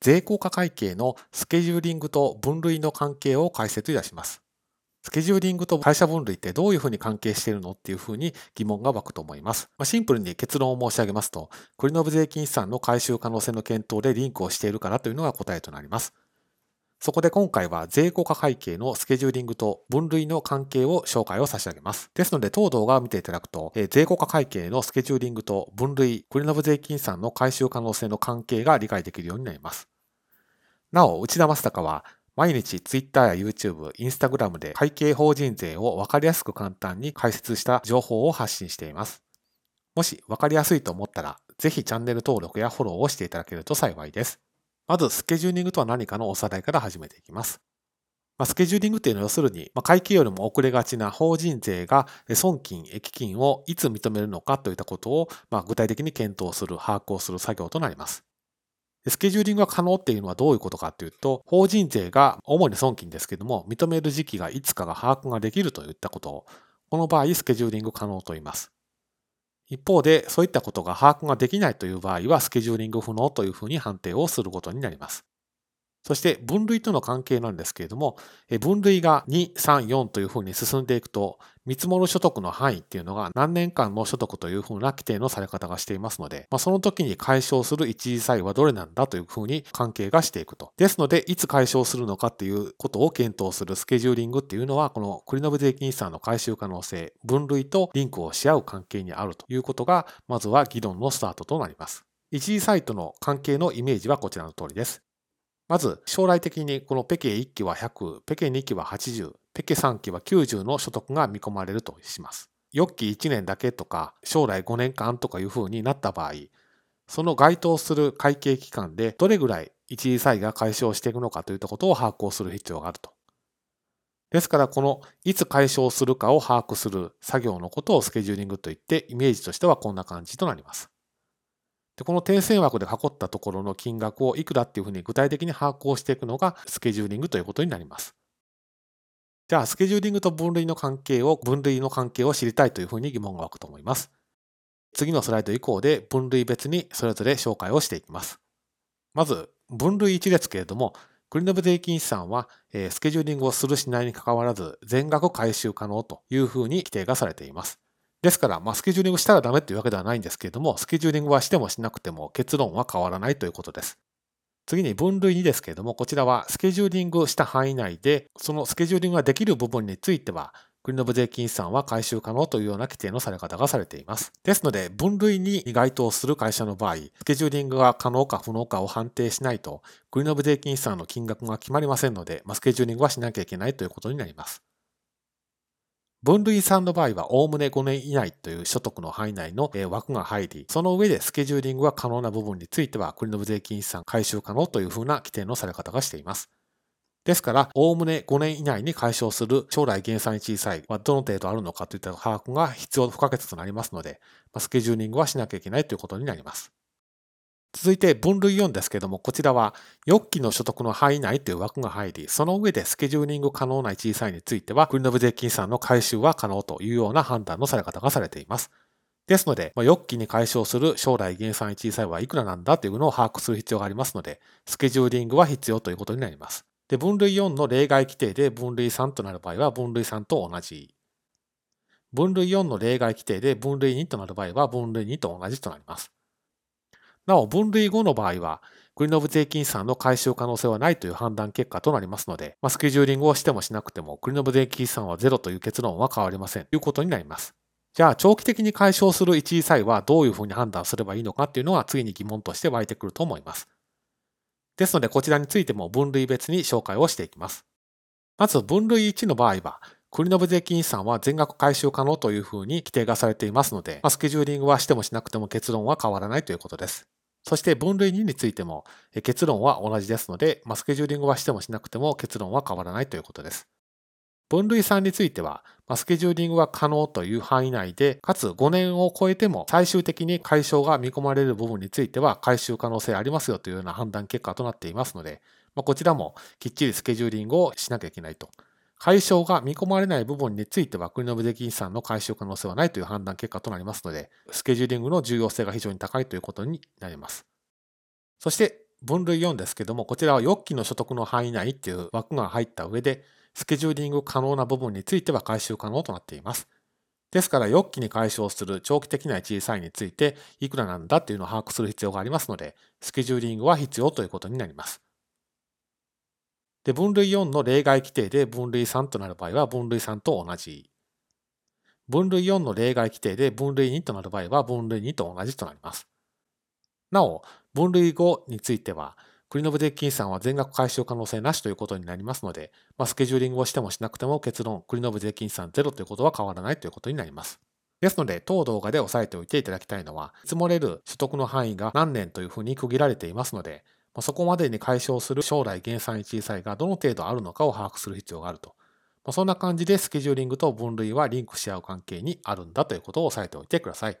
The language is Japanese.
税効果会計のスケジューリングと分類の関係を解説いたします。スケジューリングと会社分類ってどういうふうに関係しているのっていうふうに疑問が湧くと思います。まあ、シンプルに結論を申し上げますと、クリノブ税金資産の回収可能性の検討でリンクをしているからというのが答えとなります。そこで今回は税効果会計のスケジューリングと分類の関係を紹介を差し上げます。ですので、当動画を見ていただくと、税効果会計のスケジューリングと分類、クリノブ税金資産の回収可能性の関係が理解できるようになります。なお、内田正孝は毎日 Twitter や YouTube、Instagram で会計法人税を分かりやすく簡単に解説した情報を発信しています。もし分かりやすいと思ったら、ぜひチャンネル登録やフォローをしていただけると幸いです。まず、スケジューリングとは何かのおさらいから始めていきます。まあ、スケジューリングというのは要するに、まあ、会計よりも遅れがちな法人税が損金、益金をいつ認めるのかといったことを、まあ、具体的に検討する、把握をする作業となります。スケジューリングが可能っていうのはどういうことかというと、法人税が主に損金ですけども、認める時期がいつかが把握ができるといったことを、この場合、スケジューリング可能と言います。一方で、そういったことが把握ができないという場合は、スケジューリング不能というふうに判定をすることになります。そして分類との関係なんですけれども、分類が2、3、4というふうに進んでいくと、見積もる所得の範囲っていうのが何年間の所得というふうな規定のされ方がしていますので、まあ、その時に解消する一時債はどれなんだというふうに関係がしていくと。ですので、いつ解消するのかっていうことを検討するスケジューリングっていうのは、このクリノブ税金資産の回収可能性、分類とリンクをし合う関係にあるということが、まずは議論のスタートとなります。一時サイトの関係のイメージはこちらの通りです。まず、将来的にこのペケ1期は100、ペケ2期は80、ペケ3期は90の所得が見込まれるとします。4期1年だけとか、将来5年間とかいうふうになった場合、その該当する会計期間でどれぐらい一時債が解消していくのかといったことを把握をする必要があると。ですから、このいつ解消するかを把握する作業のことをスケジューリングといって、イメージとしてはこんな感じとなります。で、この点線枠で囲ったところの金額をいくらっていうふうに具体的に把握をしていくのがスケジューリングということになります。じゃあ、スケジューリングと分類の関係を、分類の関係を知りたいというふうに疑問が湧くと思います。次のスライド以降で分類別にそれぞれ紹介をしていきます。まず、分類1ですけれども、クリノブ税金資産は、スケジューリングをするしないにかかわらず、全額回収可能というふうに規定がされています。ですから、まあ、スケジューリングしたらダメというわけではないんですけれども、スケジューリングはしてもしなくても結論は変わらないということです。次に分類2ですけれども、こちらはスケジューリングした範囲内で、そのスケジューリングができる部分については、国の部税金資産は回収可能というような規定のされ方がされています。ですので、分類に該当する会社の場合、スケジューリングが可能か不能かを判定しないと、国の部税金資産の金額が決まりませんので、まあ、スケジューリングはしなきゃいけないということになります。分類3の場合は、おおむね5年以内という所得の範囲内の枠が入り、その上でスケジューリングが可能な部分については、国の税金資産回収可能というふうな規定のされ方がしています。ですから、おおむね5年以内に解消する将来減産に小さいはどの程度あるのかといった把握が必要不可欠となりますので、スケジューリングはしなきゃいけないということになります。続いて分類4ですけども、こちらは、4期の所得の範囲内という枠が入り、その上でスケジューリング可能な小さいについては、国の部税金産の回収は可能というような判断のされ方がされています。ですので、まあ4期に解消する将来減産小さいはいくらなんだというのを把握する必要がありますので、スケジューリングは必要ということになります。で、分類4の例外規定で分類3となる場合は、分類3と同じ。分類4の例外規定で分類2となる場合は、分類2と同じとなります。なお、分類後の場合は、グリノブ税金資産の回収可能性はないという判断結果となりますので、まあ、スケジューリングをしてもしなくても、グリノブ税金資産はゼロという結論は変わりませんということになります。じゃあ、長期的に解消する一時債はどういうふうに判断すればいいのかっていうのは次に疑問として湧いてくると思います。ですので、こちらについても分類別に紹介をしていきます。まず、分類1の場合は、クリノブ税金資産は全額回収可能というふうに規定がされていますので、まあ、スケジューリングはしてもしなくても結論は変わらないということです。そして分類2についても結論は同じですので、ま、スケジューリングはしてもしなくても結論は変わらないということです。分類3については、ま、スケジューリングが可能という範囲内で、かつ5年を超えても最終的に解消が見込まれる部分については回収可能性ありますよというような判断結果となっていますので、ま、こちらもきっちりスケジューリングをしなきゃいけないと。解消が見込まれない部分については、国の無税金資産の回収可能性はないという判断結果となりますので、スケジューリングの重要性が非常に高いということになります。そして、分類4ですけども、こちらは預期の所得の範囲内っていう枠が入った上で、スケジューリング可能な部分については回収可能となっています。ですから、預期に解消する長期的な小さいについて、いくらなんだっていうのを把握する必要がありますので、スケジューリングは必要ということになります。で、分類4の例外規定で分類3となる場合は、分類3と同じ。分類4の例外規定で分類2となる場合は、分類2と同じとなります。なお、分類5については、国の部税金算は全額回収可能性なしということになりますので、まあ、スケジューリングをしてもしなくても結論、国の部税金算ゼロということは変わらないということになります。ですので、当動画で押さえておいていただきたいのは、積もれる所得の範囲が何年というふうに区切られていますので、ま、そこまでに解消する将来減産小さいがどの程度あるのかを把握する必要があると。ま、そんな感じでスケジューリングと分類はリンクし合う関係にあるんだということを押さえておいてください。